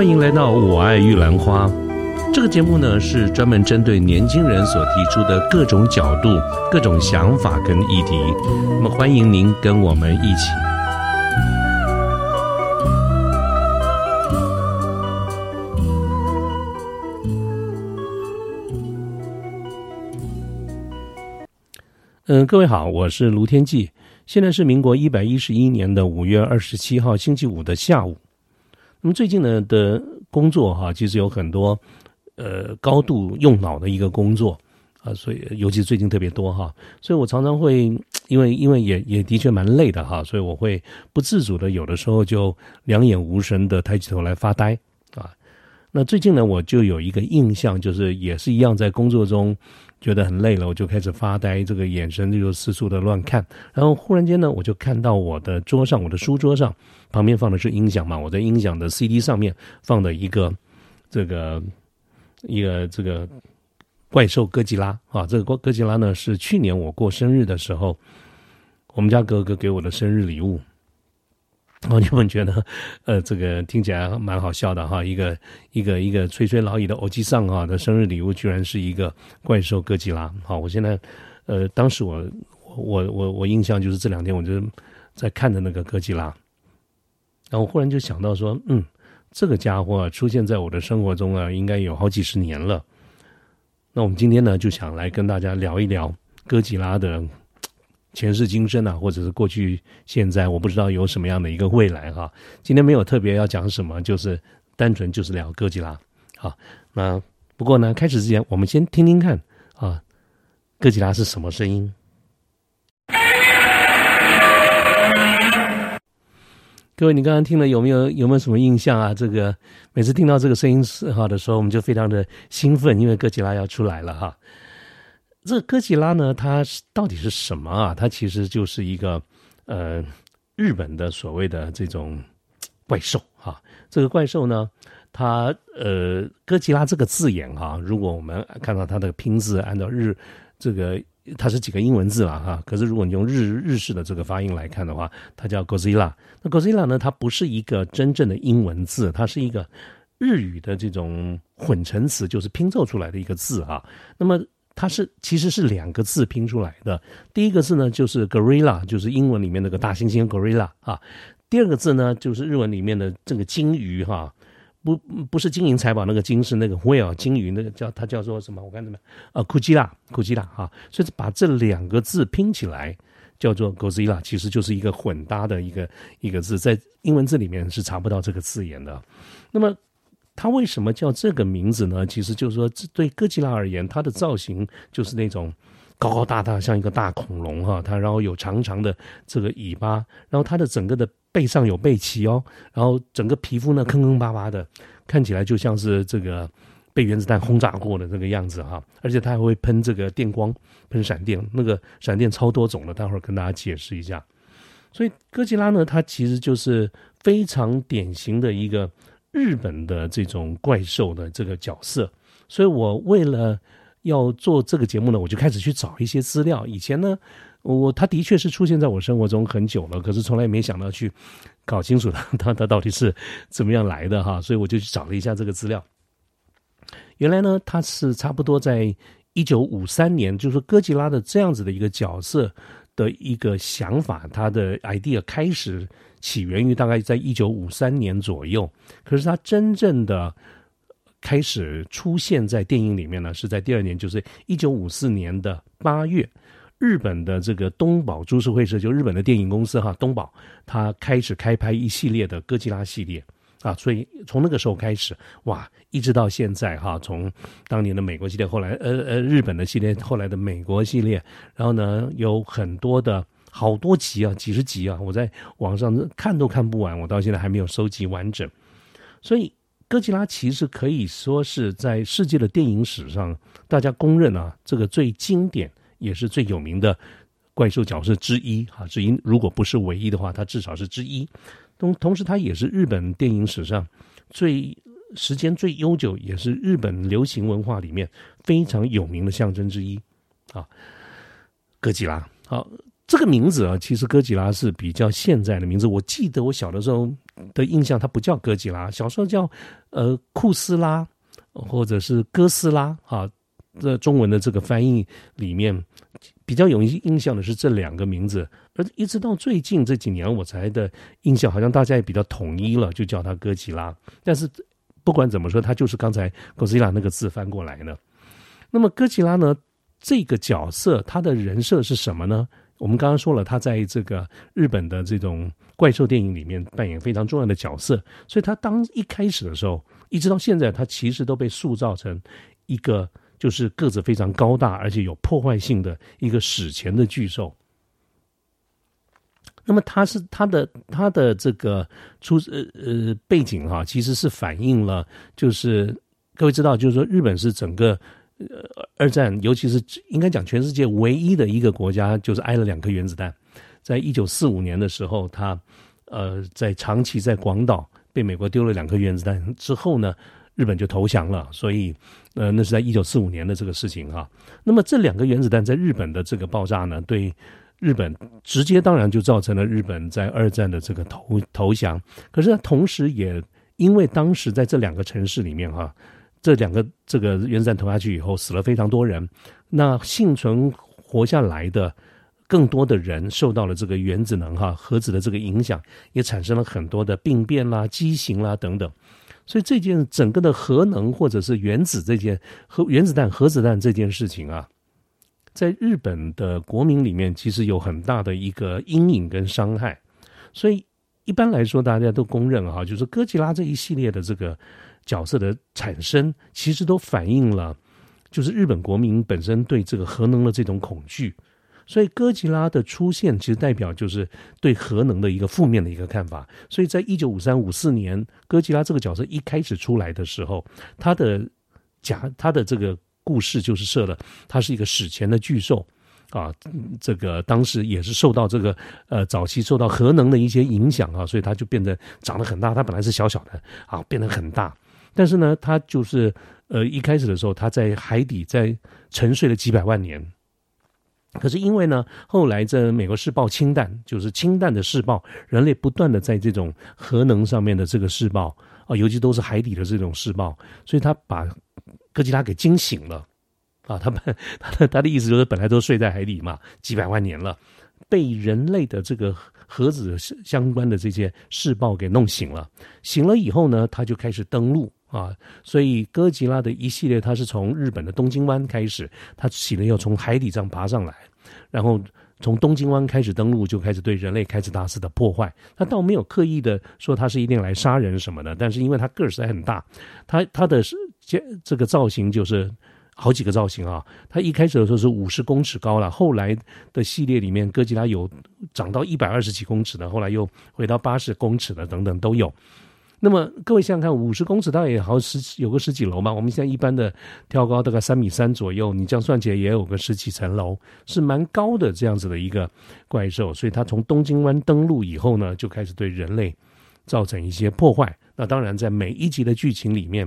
欢迎来到《我爱玉兰花》这个节目呢，是专门针对年轻人所提出的各种角度、各种想法跟议题。那么，欢迎您跟我们一起。嗯，各位好，我是卢天记。现在是民国一百一十一年的五月二十七号星期五的下午。那么最近呢的工作哈，其实有很多呃高度用脑的一个工作啊，所以尤其最近特别多哈，所以我常常会因为因为也也的确蛮累的哈，所以我会不自主的有的时候就两眼无神的抬起头来发呆啊。那最近呢，我就有一个印象，就是也是一样在工作中。觉得很累了，我就开始发呆，这个眼神就四处的乱看。然后忽然间呢，我就看到我的桌上，我的书桌上旁边放的是音响嘛，我在音响的 CD 上面放的一个这个一个这个怪兽哥吉拉啊，这个哥哥吉拉呢是去年我过生日的时候，我们家哥哥给我的生日礼物。哦，你们觉得，呃，这个听起来蛮好笑的哈，一个一个一个垂垂老矣的欧吉桑哈的生日礼物，居然是一个怪兽哥吉拉。好，我现在，呃，当时我我我我印象就是这两天我就在看着那个哥吉拉，然后忽然就想到说，嗯，这个家伙出现在我的生活中啊，应该有好几十年了。那我们今天呢，就想来跟大家聊一聊哥吉拉的。前世今生啊，或者是过去、现在，我不知道有什么样的一个未来哈。今天没有特别要讲什么，就是单纯就是聊哥吉拉。好，那不过呢，开始之前，我们先听听看啊，哥吉拉是什么声音？各位，你刚刚听了有没有有没有什么印象啊？这个每次听到这个声音是哈的时候，我们就非常的兴奋，因为哥吉拉要出来了哈。这个哥吉拉呢，它到底是什么啊？它其实就是一个呃日本的所谓的这种怪兽哈。这个怪兽呢，它呃哥吉拉这个字眼哈，如果我们看到它的拼字，按照日这个它是几个英文字了哈。可是如果你用日日式的这个发音来看的话，它叫 Godzilla。那 Godzilla 呢，它不是一个真正的英文字，它是一个日语的这种混成词，就是拼凑出来的一个字啊。那么它是其实是两个字拼出来的，第一个字呢就是 gorilla，就是英文里面那个大猩猩 gorilla 啊，第二个字呢就是日文里面的这个金鱼哈，不不是金银财宝那个金是那个 whale 金鱼那个叫它叫做什么？我看怎么样？呃，kujira kujira 哈，所以把这两个字拼起来叫做 Godzilla，其实就是一个混搭的一个一个字，在英文字里面是查不到这个字眼的，那么。它为什么叫这个名字呢？其实就是说，这对哥吉拉而言，它的造型就是那种高高大大，像一个大恐龙哈。它然后有长长的这个尾巴，然后它的整个的背上有背鳍哦，然后整个皮肤呢坑坑巴巴的，看起来就像是这个被原子弹轰炸过的这个样子哈。而且它还会喷这个电光，喷闪电，那个闪电超多种的，待会儿跟大家解释一下。所以哥吉拉呢，它其实就是非常典型的一个。日本的这种怪兽的这个角色，所以我为了要做这个节目呢，我就开始去找一些资料。以前呢，我他的确是出现在我生活中很久了，可是从来没想到去搞清楚他他到底是怎么样来的哈。所以我就去找了一下这个资料。原来呢，他是差不多在一九五三年，就是哥吉拉的这样子的一个角色的一个想法，他的 idea 开始。起源于大概在一九五三年左右，可是他真正的开始出现在电影里面呢，是在第二年，就是一九五四年的八月，日本的这个东宝株式会社，就日本的电影公司哈，东宝，它开始开拍一系列的哥吉拉系列啊，所以从那个时候开始，哇，一直到现在哈，从当年的美国系列，后来呃呃日本的系列，后来的美国系列，然后呢有很多的。好多集啊，几十集啊！我在网上看都看不完，我到现在还没有收集完整。所以，哥吉拉其实可以说是在世界的电影史上，大家公认啊，这个最经典也是最有名的怪兽角色之一哈。之一，如果不是唯一的话，它至少是之一。同同时，它也是日本电影史上最时间最悠久，也是日本流行文化里面非常有名的象征之一啊。哥吉拉，好。这个名字啊，其实哥吉拉是比较现在的名字。我记得我小的时候的印象，它不叫哥吉拉，小时候叫呃库斯拉或者是哥斯拉啊。这中文的这个翻译里面比较有印象的是这两个名字，而一直到最近这几年，我才的印象好像大家也比较统一了，就叫它哥吉拉。但是不管怎么说，它就是刚才哥吉拉那个字翻过来的。那么哥吉拉呢，这个角色他的人设是什么呢？我们刚刚说了，他在这个日本的这种怪兽电影里面扮演非常重要的角色，所以他当一开始的时候，一直到现在，他其实都被塑造成一个。就是个子非常高大，而且有破坏性的一个史前的巨兽。那么，它是它的它的这个出呃呃背景哈，其实是反映了，就是各位知道，就是说日本是整个呃二战，尤其是应该讲全世界唯一的一个国家，就是挨了两颗原子弹。在一九四五年的时候，它呃在长崎在广岛被美国丢了两颗原子弹之后呢。日本就投降了，所以，呃，那是在一九四五年的这个事情哈。那么这两个原子弹在日本的这个爆炸呢，对日本直接当然就造成了日本在二战的这个投投降。可是同时也因为当时在这两个城市里面哈，这两个这个原子弹投下去以后死了非常多人，那幸存活下来的更多的人受到了这个原子能哈核子的这个影响，也产生了很多的病变啦、畸形啦等等。所以这件整个的核能或者是原子这件核原子弹核子弹这件事情啊，在日本的国民里面其实有很大的一个阴影跟伤害。所以一般来说，大家都公认哈，就是哥吉拉这一系列的这个角色的产生，其实都反映了就是日本国民本身对这个核能的这种恐惧。所以哥吉拉的出现，其实代表就是对核能的一个负面的一个看法。所以在一九五三五四年，哥吉拉这个角色一开始出来的时候，他的假他的这个故事就是设了，他是一个史前的巨兽啊，这个当时也是受到这个呃早期受到核能的一些影响啊，所以他就变得长得很大。他本来是小小的啊，变得很大。但是呢，他就是呃一开始的时候，他在海底在沉睡了几百万年。可是因为呢，后来这美国试爆氢弹，就是氢弹的试爆，人类不断的在这种核能上面的这个试爆啊，尤其都是海底的这种试爆，所以他把哥吉拉给惊醒了啊。他们他的他的意思就是本来都睡在海底嘛，几百万年了，被人类的这个核子相关的这些试爆给弄醒了。醒了以后呢，他就开始登陆。啊，所以哥吉拉的一系列，它是从日本的东京湾开始，它起了要从海底上爬上来，然后从东京湾开始登陆，就开始对人类开始大肆的破坏。他倒没有刻意的说他是一定来杀人什么的，但是因为他个儿实在很大，他他的这这个造型就是好几个造型啊。他一开始的时候是五十公尺高了，后来的系列里面，哥吉拉有长到一百二十几公尺的，后来又回到八十公尺的，等等都有。那么各位想想看，五十公尺大概也好十有个十几楼嘛。我们现在一般的挑高大概三米三左右，你这样算起来也有个十几层楼，是蛮高的这样子的一个怪兽。所以它从东京湾登陆以后呢，就开始对人类造成一些破坏。那当然，在每一集的剧情里面，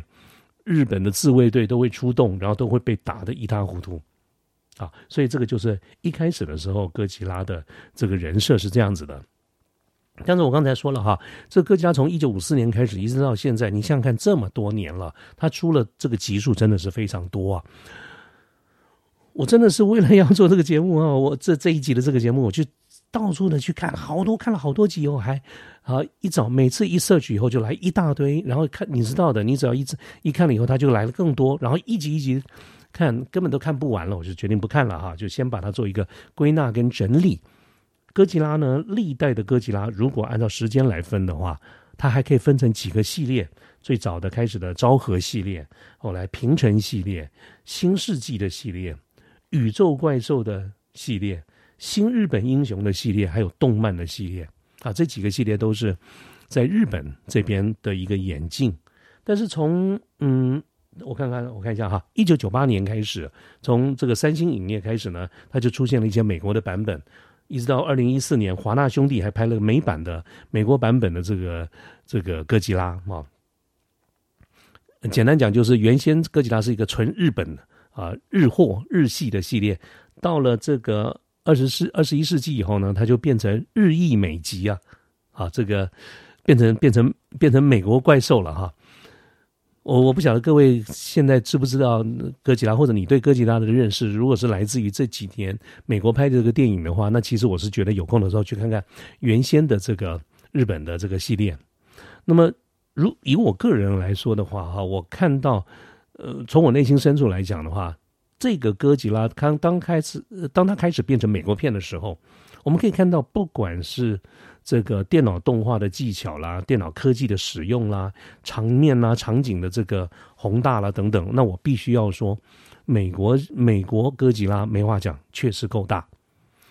日本的自卫队都会出动，然后都会被打得一塌糊涂。啊，所以这个就是一开始的时候哥吉拉的这个人设是这样子的。但是我刚才说了哈，这哥吉拉从一九五四年开始一直到现在，你想想看，这么多年了，他出了这个集数真的是非常多啊！我真的是为了要做这个节目啊，我这这一集的这个节目，我就到处的去看，好多看了好多集以后，还啊一找每次一搜索以后就来一大堆，然后看你知道的，你只要一一看了以后，他就来了更多，然后一集一集看根本都看不完了，我就决定不看了哈，就先把它做一个归纳跟整理。哥吉拉呢？历代的哥吉拉，如果按照时间来分的话，它还可以分成几个系列。最早的开始的昭和系列，后来平成系列、新世纪的系列、宇宙怪兽的系列、新日本英雄的系列，还有动漫的系列啊，这几个系列都是在日本这边的一个演进。但是从嗯，我看看，我看一下哈，一九九八年开始，从这个三星影业开始呢，它就出现了一些美国的版本。一直到二零一四年，华纳兄弟还拍了美版的美国版本的这个这个哥吉拉啊。简单讲，就是原先哥吉拉是一个纯日本啊日货日系的系列，到了这个二十世二十一世纪以后呢，它就变成日裔美籍啊啊这个变成变成变成美国怪兽了哈。我我不晓得各位现在知不知道哥吉拉，或者你对哥吉拉的认识，如果是来自于这几年美国拍的这个电影的话，那其实我是觉得有空的时候去看看原先的这个日本的这个系列。那么，如以我个人来说的话，哈，我看到，呃，从我内心深处来讲的话，这个哥吉拉刚刚开始，当他开始变成美国片的时候，我们可以看到，不管是这个电脑动画的技巧啦，电脑科技的使用啦，场面啦，场景的这个宏大啦等等，那我必须要说，美国美国哥吉拉没话讲，确实够大。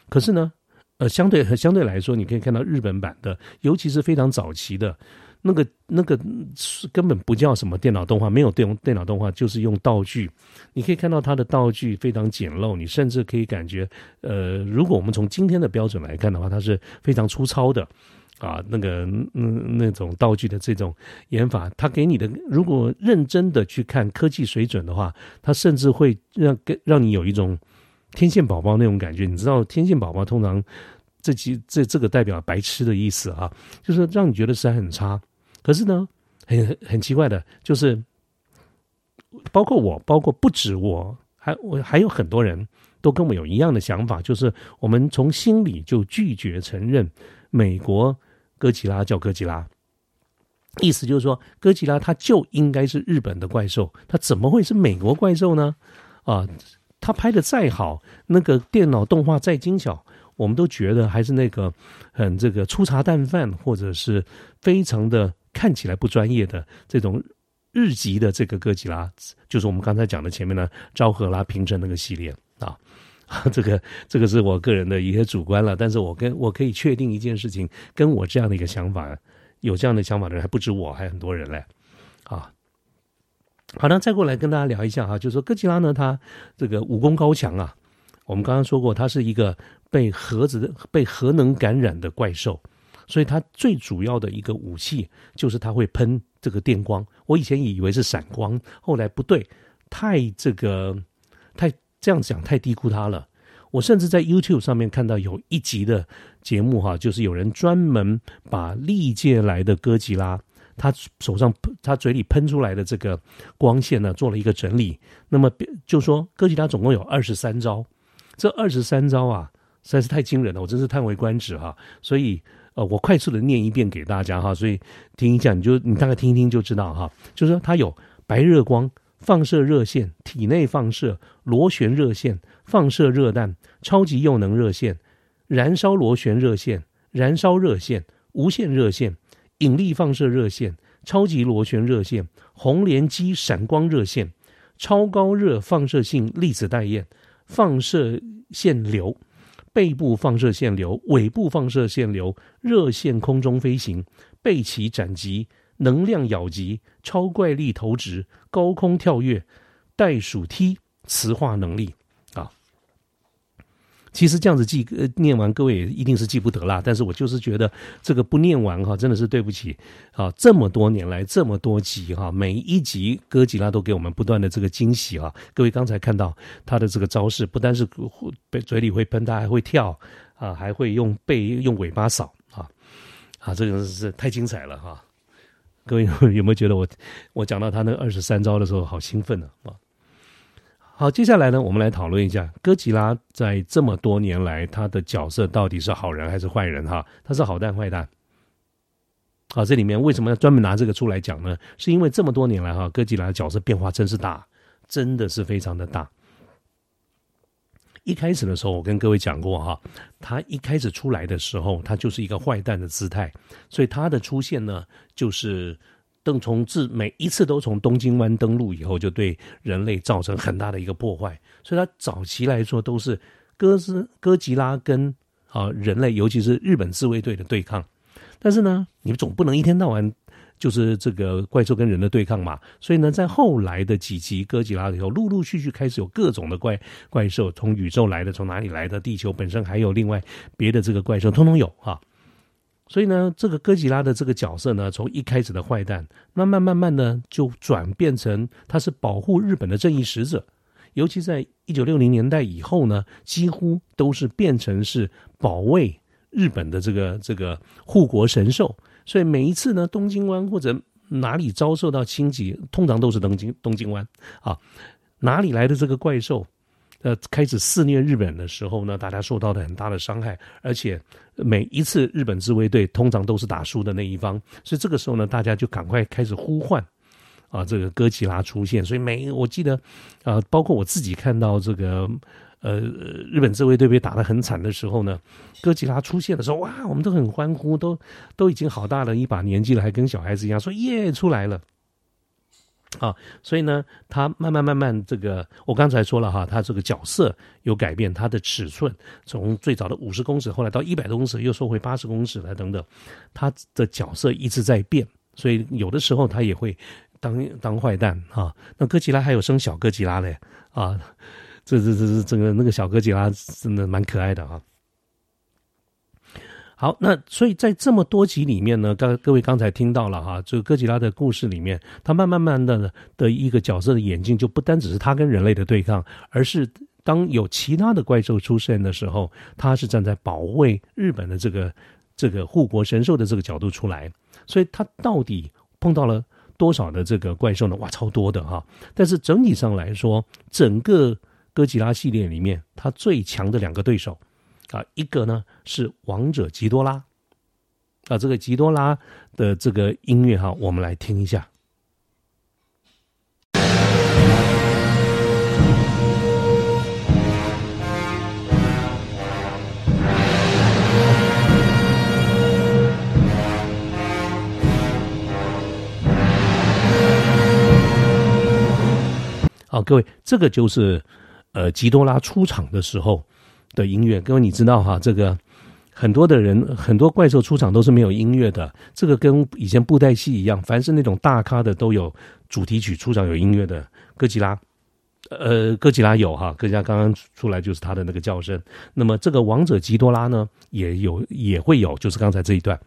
可是呢，呃，相对相对来说，你可以看到日本版的，尤其是非常早期的。那个那个是根本不叫什么电脑动画，没有电电脑动画，就是用道具。你可以看到它的道具非常简陋，你甚至可以感觉，呃，如果我们从今天的标准来看的话，它是非常粗糙的啊。那个嗯那种道具的这种演法，它给你的，如果认真的去看科技水准的话，它甚至会让给让你有一种天线宝宝那种感觉。你知道，天线宝宝通常这其这这个代表白痴的意思啊，就是让你觉得实在很差。可是呢，很很很奇怪的，就是包括我，包括不止我，还我还有很多人都跟我有一样的想法，就是我们从心里就拒绝承认美国哥吉拉叫哥吉拉，意思就是说哥吉拉它就应该是日本的怪兽，它怎么会是美国怪兽呢？啊，它拍的再好，那个电脑动画再精巧。我们都觉得还是那个很这个粗茶淡饭，或者是非常的看起来不专业的这种日籍的这个哥吉拉，就是我们刚才讲的前面的昭和拉平成那个系列啊。这个这个是我个人的一些主观了，但是我跟我可以确定一件事情，跟我这样的一个想法，有这样的想法的人还不止我，还很多人嘞啊。好的，再过来跟大家聊一下哈，就是说哥吉拉呢，他这个武功高强啊。我们刚刚说过，它是一个被核子的、被核能感染的怪兽，所以它最主要的一个武器就是它会喷这个电光。我以前以为是闪光，后来不对，太这个太这样讲太低估它了。我甚至在 YouTube 上面看到有一集的节目哈，就是有人专门把历届来的哥吉拉，他手上他嘴里喷出来的这个光线呢，做了一个整理。那么就说哥吉拉总共有二十三招。这二十三招啊，实在是太惊人了，我真是叹为观止哈。所以，呃，我快速的念一遍给大家哈。所以听一下，你就你大概听一听就知道哈。就是说，它有白热光、放射热线、体内放射、螺旋热线、放射热弹、超级又能热线、燃烧螺旋热线、燃烧热线、无线热线、引力放射热线、超级螺旋热线、红莲机闪光热线、超高热放射性粒子带焰。放射线流、背部放射线流、尾部放射线流、热线空中飞行、背鳍斩击、能量咬击、超怪力投掷、高空跳跃、袋鼠踢、磁化能力。其实这样子记呃念完，各位也一定是记不得啦。但是我就是觉得这个不念完哈，真的是对不起啊！这么多年来这么多集哈，每一集哥吉拉都给我们不断的这个惊喜啊！各位刚才看到他的这个招式，不单是被嘴里会喷，他还会跳啊，还会用背用尾巴扫啊啊！这个是太精彩了哈！各位 有没有觉得我我讲到他那二十三招的时候好兴奋呢啊？好，接下来呢，我们来讨论一下哥吉拉在这么多年来他的角色到底是好人还是坏人？哈，他是好蛋坏蛋。好，这里面为什么要专门拿这个出来讲呢？是因为这么多年来哈，哥吉拉的角色变化真是大，真的是非常的大。一开始的时候，我跟各位讲过哈，他一开始出来的时候，他就是一个坏蛋的姿态，所以他的出现呢，就是。邓从自每一次都从东京湾登陆以后，就对人类造成很大的一个破坏。所以，他早期来说都是哥斯哥吉拉跟啊人类，尤其是日本自卫队的对抗。但是呢，你们总不能一天到晚就是这个怪兽跟人的对抗嘛。所以呢，在后来的几集哥吉拉里头，陆陆续续开始有各种的怪怪兽，从宇宙来的，从哪里来的？地球本身还有另外别的这个怪兽，通通有哈。所以呢，这个哥吉拉的这个角色呢，从一开始的坏蛋，慢慢慢慢呢，就转变成他是保护日本的正义使者。尤其在一九六零年代以后呢，几乎都是变成是保卫日本的这个这个护国神兽，所以每一次呢，东京湾或者哪里遭受到侵袭，通常都是东京东京湾啊，哪里来的这个怪兽？呃，开始肆虐日本的时候呢，大家受到了很大的伤害，而且每一次日本自卫队通常都是打输的那一方，所以这个时候呢，大家就赶快开始呼唤啊，这个哥吉拉出现。所以每我记得啊，包括我自己看到这个呃日本自卫队被打得很惨的时候呢，哥吉拉出现的时候，哇，我们都很欢呼，都都已经好大了一把年纪了，还跟小孩子一样说耶出来了。啊，所以呢，他慢慢慢慢，这个我刚才说了哈，他这个角色有改变，他的尺寸从最早的五十公尺，后来到一百多公尺，又收回八十公尺了等等，他的角色一直在变，所以有的时候他也会当当坏蛋啊。那哥吉拉还有生小哥吉拉嘞啊，这这这这这个那个小哥吉拉真的蛮可爱的啊。好，那所以在这么多集里面呢，刚各位刚才听到了哈，这个哥吉拉的故事里面，他慢慢慢的的一个角色的演进，就不单只是他跟人类的对抗，而是当有其他的怪兽出现的时候，他是站在保卫日本的这个这个护国神兽的这个角度出来。所以他到底碰到了多少的这个怪兽呢？哇，超多的哈！但是整体上来说，整个哥吉拉系列里面，他最强的两个对手。啊，一个呢是王者吉多拉，啊，这个吉多拉的这个音乐哈，我们来听一下。好，各位，这个就是呃吉多拉出场的时候。的音乐，各位你知道哈，这个很多的人很多怪兽出场都是没有音乐的，这个跟以前布袋戏一样，凡是那种大咖的都有主题曲出场有音乐的。哥吉拉，呃，哥吉拉有哈，哥吉拉刚刚出来就是他的那个叫声。那么这个王者吉多拉呢，也有也会有，就是刚才这一段。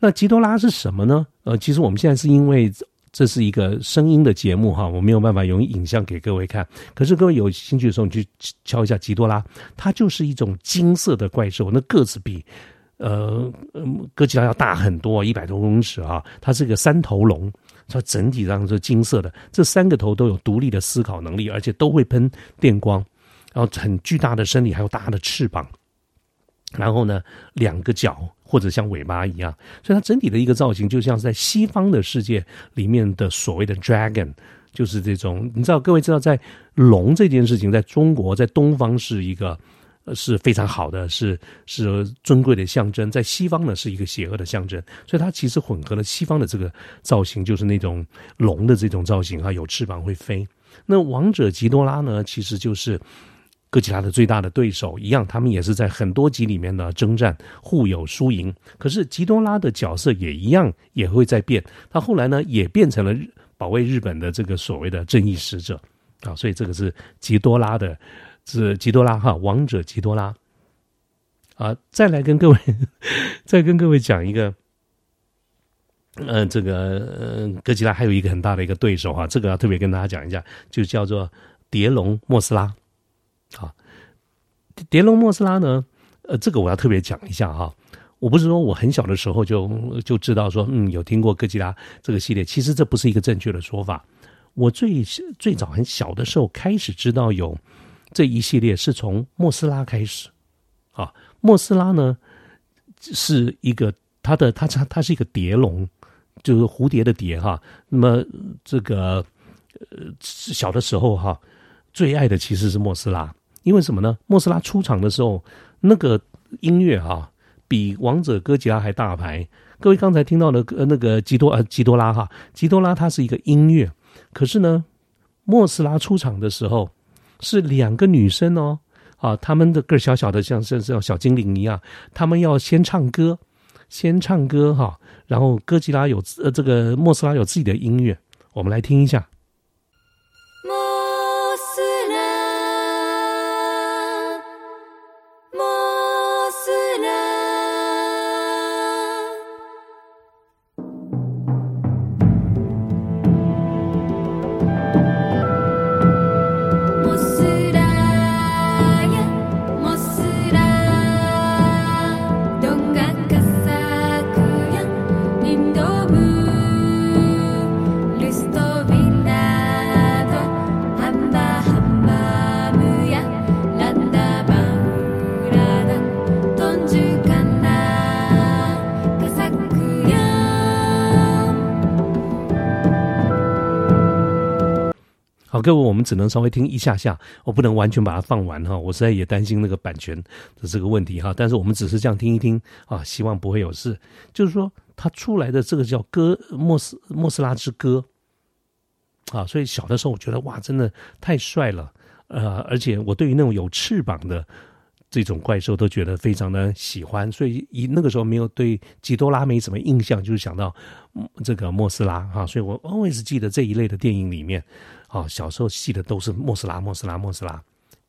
那吉多拉是什么呢？呃，其实我们现在是因为。这是一个声音的节目哈，我没有办法用影像给各位看。可是各位有兴趣的时候，你去敲一下吉多拉，它就是一种金色的怪兽，那个子比呃哥吉拉要大很多，一百多公尺啊。它是个三头龙，它整体上是金色的，这三个头都有独立的思考能力，而且都会喷电光，然后很巨大的身体，还有大的翅膀，然后呢，两个脚。或者像尾巴一样，所以它整体的一个造型就像是在西方的世界里面的所谓的 dragon，就是这种。你知道，各位知道，在龙这件事情，在中国，在东方是一个是非常好的，是是尊贵的象征；在西方呢，是一个邪恶的象征。所以它其实混合了西方的这个造型，就是那种龙的这种造型啊，有翅膀会飞。那王者吉多拉呢，其实就是。哥吉拉的最大的对手一样，他们也是在很多集里面呢征战，互有输赢。可是吉多拉的角色也一样，也会在变。他后来呢，也变成了保卫日本的这个所谓的正义使者啊。所以这个是吉多拉的，是吉多拉哈，王者吉多拉啊。再来跟各位，再跟各位讲一个，嗯，这个哥吉拉还有一个很大的一个对手哈，这个要特别跟大家讲一下，就叫做蝶龙莫斯拉。啊，蝶龙莫斯拉呢？呃，这个我要特别讲一下哈。我不是说我很小的时候就就知道说，嗯，有听过哥吉拉这个系列，其实这不是一个正确的说法。我最最早很小的时候开始知道有这一系列，是从莫斯拉开始。啊，莫斯拉呢是一个它的它它它是一个蝶龙，就是蝴蝶的蝶哈。那么这个呃小的时候哈。最爱的其实是莫斯拉，因为什么呢？莫斯拉出场的时候，那个音乐哈，比王者哥吉拉还大牌。各位刚才听到的呃那个吉多呃吉多拉哈，吉多拉它是一个音乐，可是呢，莫斯拉出场的时候是两个女生哦，啊，她们的个小小的像像像小精灵一样，她们要先唱歌，先唱歌哈，然后哥吉拉有呃这个莫斯拉有自己的音乐，我们来听一下。各位，我们只能稍微听一下下，我不能完全把它放完哈，我实在也担心那个版权的这个问题哈。但是我们只是这样听一听啊，希望不会有事。就是说，他出来的这个叫《歌莫斯莫斯拉之歌》啊，所以小的时候我觉得哇，真的太帅了，呃，而且我对于那种有翅膀的。这种怪兽都觉得非常的喜欢，所以以那个时候没有对吉多拉没什么印象，就是想到这个莫斯拉哈，所以我 always 记得这一类的电影里面，啊，小时候戏的都是莫斯拉，莫斯拉，莫斯拉，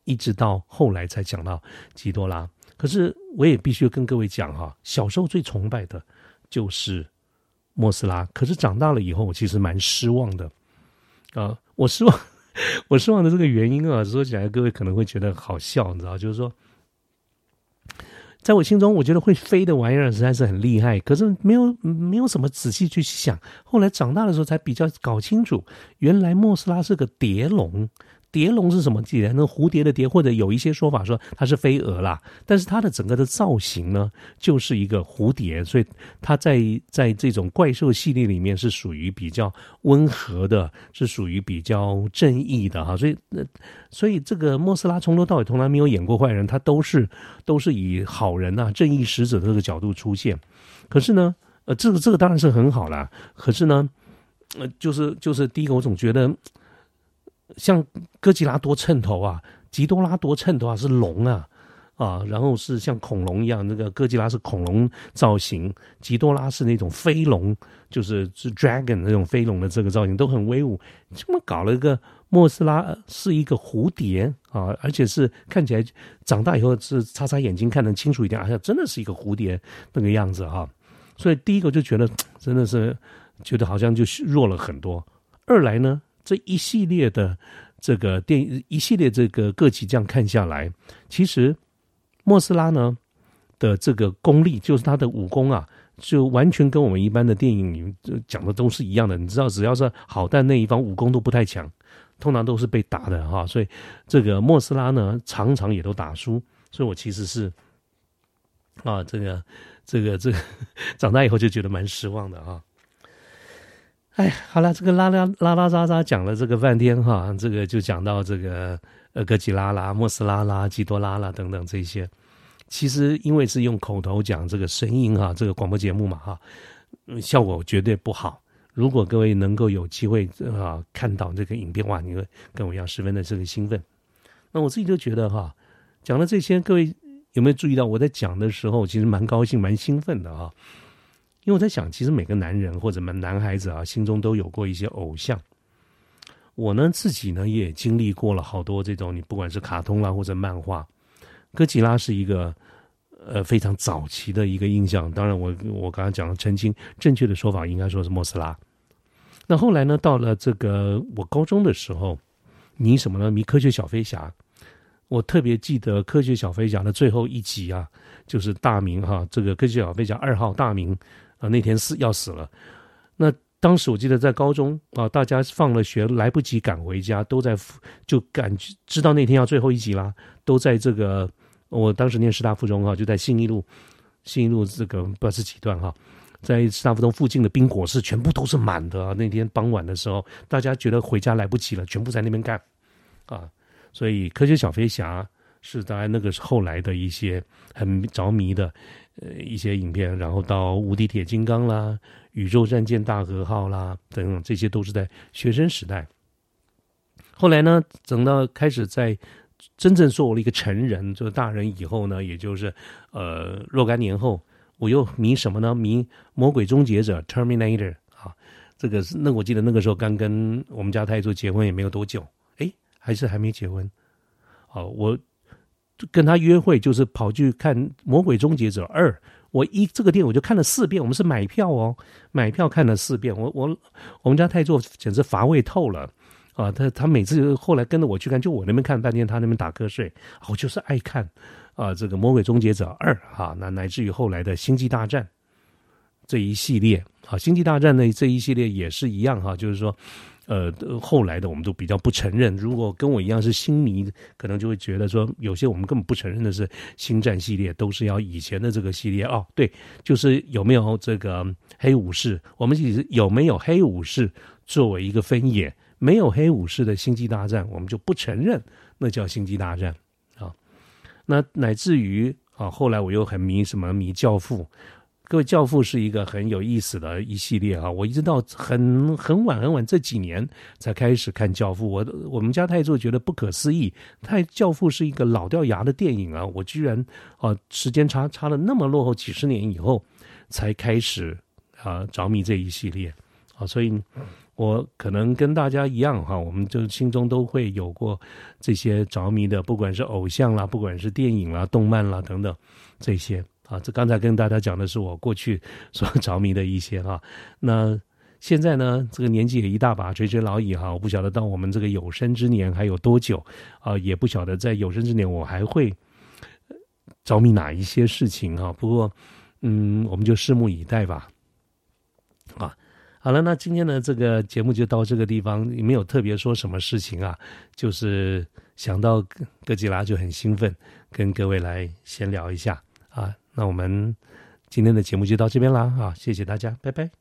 一直到后来才讲到吉多拉。可是我也必须跟各位讲哈，小时候最崇拜的就是莫斯拉，可是长大了以后，我其实蛮失望的啊，我失望，我失望的这个原因啊，说起来各位可能会觉得好笑，你知道，就是说。在我心中，我觉得会飞的玩意儿实在是很厉害，可是没有没有什么仔细去想。后来长大的时候才比较搞清楚，原来莫斯拉是个蝶龙。蝶龙是什么？记得那蝴蝶的蝶，或者有一些说法说它是飞蛾啦。但是它的整个的造型呢，就是一个蝴蝶，所以它在在这种怪兽系列里面是属于比较温和的，是属于比较正义的哈。所以那所以这个莫斯拉从头到尾从来没有演过坏人，他都是都是以好人呐、正义使者的这个角度出现。可是呢，呃，这个这个当然是很好啦。可是呢，呃，就是就是第一个，我总觉得。像哥吉拉多衬头啊，吉多拉多衬头啊，是龙啊，啊，然后是像恐龙一样，那个哥吉拉是恐龙造型，吉多拉是那种飞龙，就是是 dragon 那种飞龙的这个造型都很威武。这么搞了一个莫斯拉是一个蝴蝶啊，而且是看起来长大以后是擦擦眼睛看得清楚一点，好像真的是一个蝴蝶那个样子哈。所以第一个就觉得真的是觉得好像就弱了很多。二来呢？这一系列的这个电影，一系列这个各级这样看下来，其实莫斯拉呢的这个功力，就是他的武功啊，就完全跟我们一般的电影里讲的都是一样的。你知道，只要是好，但那一方武功都不太强，通常都是被打的哈。所以这个莫斯拉呢，常常也都打输。所以我其实是啊，这个这个这个长大以后就觉得蛮失望的哈。哎，好了，这个拉拉拉拉扎扎讲了这个半天哈，这个就讲到这个呃哥吉拉啦、莫斯拉啦、基多拉啦等等这些。其实因为是用口头讲这个声音哈，这个广播节目嘛哈，效果绝对不好。如果各位能够有机会啊看到这个影片的话，你会跟我一样十分的这个兴奋。那我自己就觉得哈，讲了这些，各位有没有注意到我在讲的时候，其实蛮高兴、蛮兴奋的哈。因为我在想，其实每个男人或者们男孩子啊，心中都有过一些偶像。我呢自己呢也经历过了好多这种，你不管是卡通啦或者漫画，哥吉拉是一个呃非常早期的一个印象。当然，我我刚刚讲了澄清，正确的说法应该说是莫斯拉。那后来呢，到了这个我高中的时候，迷什么呢？迷科学小飞侠。我特别记得科学小飞侠的最后一集啊，就是大明哈，这个科学小飞侠二号大明。啊，那天死要死了。那当时我记得在高中啊，大家放了学来不及赶回家，都在就感知道那天要最后一集啦，都在这个我当时念师大附中哈，就在信义路，信义路这个不知道是几段哈，在师大附中附近的冰果室全部都是满的啊。那天傍晚的时候，大家觉得回家来不及了，全部在那边干啊。所以科学小飞侠是当然那个后来的一些很着迷的。呃，一些影片，然后到无敌铁金刚啦、宇宙战舰大和号啦等等，这些都是在学生时代。后来呢，等到开始在真正做了一个成人，就是大人以后呢，也就是呃若干年后，我又迷什么呢？迷魔鬼终结者 （Terminator） 啊，这个是那我记得那个时候刚跟我们家太祖结婚也没有多久，哎，还是还没结婚。好，我。跟他约会就是跑去看《魔鬼终结者二》，我一这个电影我就看了四遍，我们是买票哦，买票看了四遍，我我我们家太座简直乏味透了啊！他他每次后来跟着我去看，就我那边看半天，他那边打瞌睡，我就是爱看啊！这个《魔鬼终结者二》哈，那乃至于后来的《星际大战》这一系列啊，《星际大战》的这一系列也是一样哈，就是说。呃，后来的我们都比较不承认。如果跟我一样是星迷，可能就会觉得说，有些我们根本不承认的是星战系列，都是要以前的这个系列哦。对，就是有没有这个黑武士？我们其实有没有黑武士作为一个分野，没有黑武士的星际大战，我们就不承认那叫星际大战啊。那乃至于啊，后来我又很迷什么迷教父。各位，《教父》是一个很有意思的一系列啊！我一直到很很晚很晚这几年才开始看《教父》，我我们家太座觉得不可思议，太《教父》是一个老掉牙的电影啊！我居然啊，时间差差了那么落后，几十年以后才开始啊着迷这一系列啊！所以，我可能跟大家一样哈，我们就心中都会有过这些着迷的，不管是偶像啦，不管是电影啦、动漫啦等等这些。啊，这刚才跟大家讲的是我过去所着迷的一些哈。那现在呢，这个年纪也一大把，垂垂老矣哈。我不晓得到我们这个有生之年还有多久啊，也不晓得在有生之年我还会着迷哪一些事情哈。不过，嗯，我们就拭目以待吧。啊，好了，那今天的这个节目就到这个地方，没有特别说什么事情啊，就是想到哥吉拉就很兴奋，跟各位来闲聊一下啊。那我们今天的节目就到这边啦，啊，谢谢大家，拜拜。